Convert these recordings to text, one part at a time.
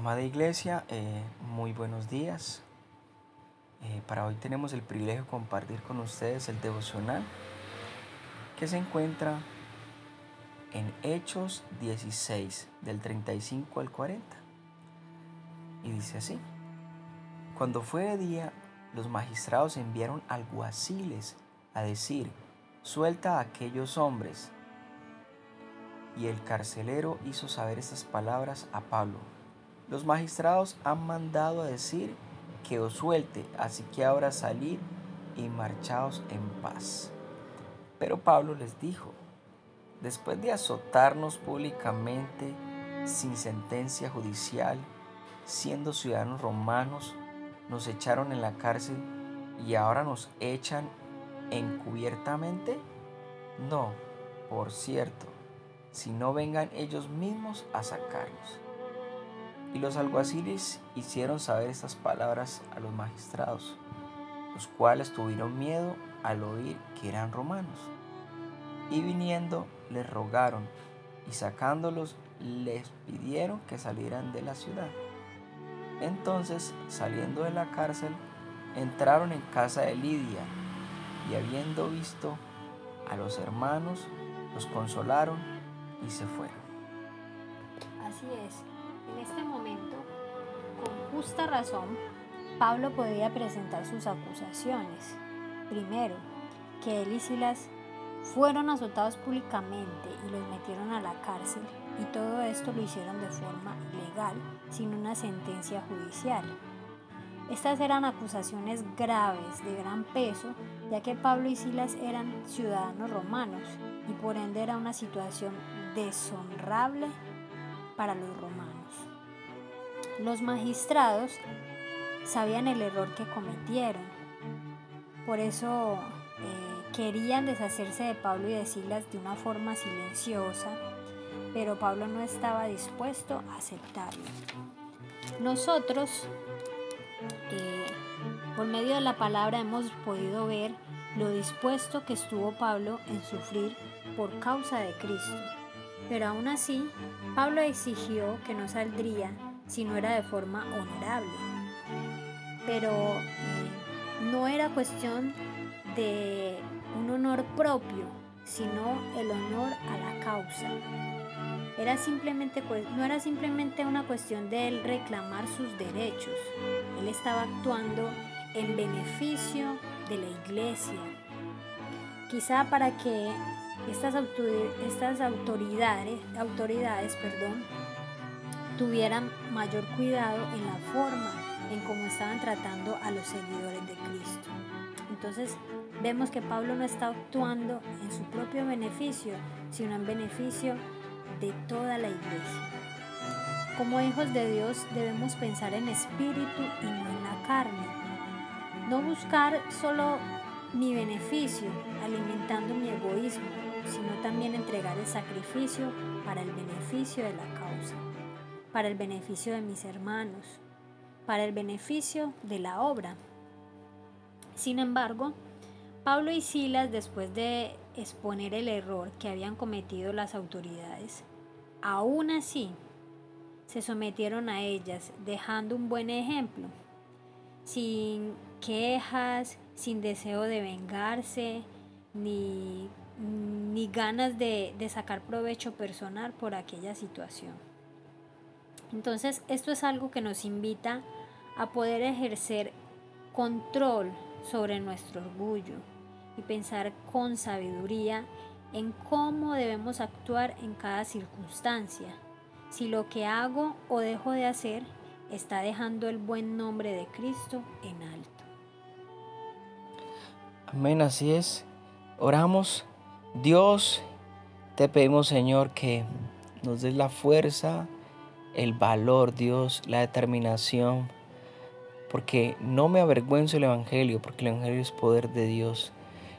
Amada Iglesia, eh, muy buenos días. Eh, para hoy tenemos el privilegio de compartir con ustedes el devocional que se encuentra en Hechos 16, del 35 al 40. Y dice así, cuando fue de día, los magistrados enviaron alguaciles a decir, suelta a aquellos hombres. Y el carcelero hizo saber estas palabras a Pablo los magistrados han mandado a decir que os suelte, así que ahora salid y marchaos en paz. Pero Pablo les dijo, después de azotarnos públicamente, sin sentencia judicial, siendo ciudadanos romanos, nos echaron en la cárcel y ahora nos echan encubiertamente? No, por cierto, si no vengan ellos mismos a sacarnos. Y los alguaciles hicieron saber estas palabras a los magistrados, los cuales tuvieron miedo al oír que eran romanos. Y viniendo les rogaron y sacándolos les pidieron que salieran de la ciudad. Entonces, saliendo de la cárcel, entraron en casa de Lidia y habiendo visto a los hermanos, los consolaron y se fueron. Así es. En este momento, con justa razón, Pablo podía presentar sus acusaciones. Primero, que él y Silas fueron azotados públicamente y los metieron a la cárcel y todo esto lo hicieron de forma ilegal, sin una sentencia judicial. Estas eran acusaciones graves, de gran peso, ya que Pablo y Silas eran ciudadanos romanos y por ende era una situación deshonrable para los romanos. Los magistrados sabían el error que cometieron, por eso eh, querían deshacerse de Pablo y de Silas de una forma silenciosa, pero Pablo no estaba dispuesto a aceptarlo. Nosotros, eh, por medio de la palabra, hemos podido ver lo dispuesto que estuvo Pablo en sufrir por causa de Cristo. Pero aún así, Pablo exigió que no saldría si no era de forma honorable. Pero eh, no era cuestión de un honor propio, sino el honor a la causa. Era simplemente, no era simplemente una cuestión de él reclamar sus derechos. Él estaba actuando en beneficio de la iglesia. Quizá para que estas, estas autoridades, autoridades perdón, tuvieran mayor cuidado en la forma en cómo estaban tratando a los seguidores de Cristo. Entonces vemos que Pablo no está actuando en su propio beneficio, sino en beneficio de toda la iglesia. Como hijos de Dios debemos pensar en espíritu y no en la carne. No buscar solo mi beneficio alimentando mi egoísmo, sino también entregar el sacrificio para el beneficio de la causa, para el beneficio de mis hermanos, para el beneficio de la obra. Sin embargo, Pablo y Silas, después de exponer el error que habían cometido las autoridades, aún así se sometieron a ellas, dejando un buen ejemplo, sin quejas, sin deseo de vengarse, ni, ni ganas de, de sacar provecho personal por aquella situación. Entonces, esto es algo que nos invita a poder ejercer control sobre nuestro orgullo y pensar con sabiduría en cómo debemos actuar en cada circunstancia. Si lo que hago o dejo de hacer está dejando el buen nombre de Cristo en alto. Amén, así es. Oramos, Dios, te pedimos Señor que nos des la fuerza, el valor, Dios, la determinación, porque no me avergüenzo el Evangelio, porque el Evangelio es poder de Dios.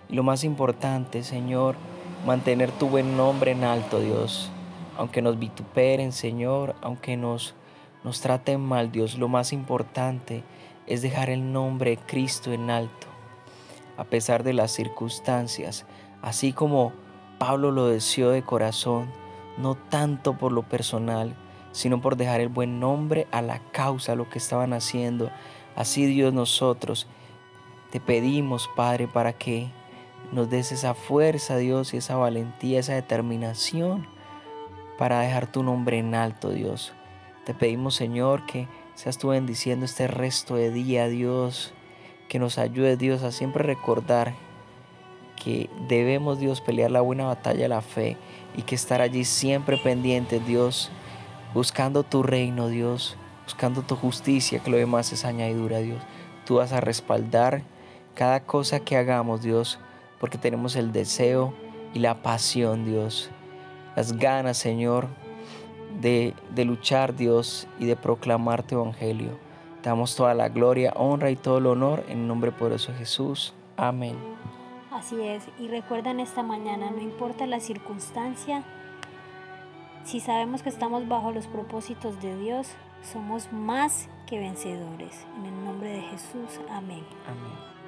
Y lo más importante, Señor, mantener tu buen nombre en alto, Dios. Aunque nos vituperen, Señor, aunque nos, nos traten mal, Dios, lo más importante es dejar el nombre de Cristo en alto a pesar de las circunstancias, así como Pablo lo deseó de corazón, no tanto por lo personal, sino por dejar el buen nombre a la causa, lo que estaban haciendo. Así Dios nosotros te pedimos, Padre, para que nos des esa fuerza, Dios, y esa valentía, esa determinación para dejar tu nombre en alto, Dios. Te pedimos, Señor, que seas tú bendiciendo este resto de día, Dios, que nos ayude, Dios, a siempre recordar que debemos, Dios, pelear la buena batalla de la fe y que estar allí siempre pendientes, Dios, buscando tu reino, Dios, buscando tu justicia, que lo demás es añadidura, Dios. Tú vas a respaldar cada cosa que hagamos, Dios, porque tenemos el deseo y la pasión, Dios, las ganas, Señor, de, de luchar, Dios, y de proclamar tu evangelio. Te damos toda la gloria, honra y todo el honor en el nombre poderoso de Jesús. Amén. Así es, y recuerden esta mañana, no importa la circunstancia, si sabemos que estamos bajo los propósitos de Dios, somos más que vencedores. En el nombre de Jesús, amén. Amén.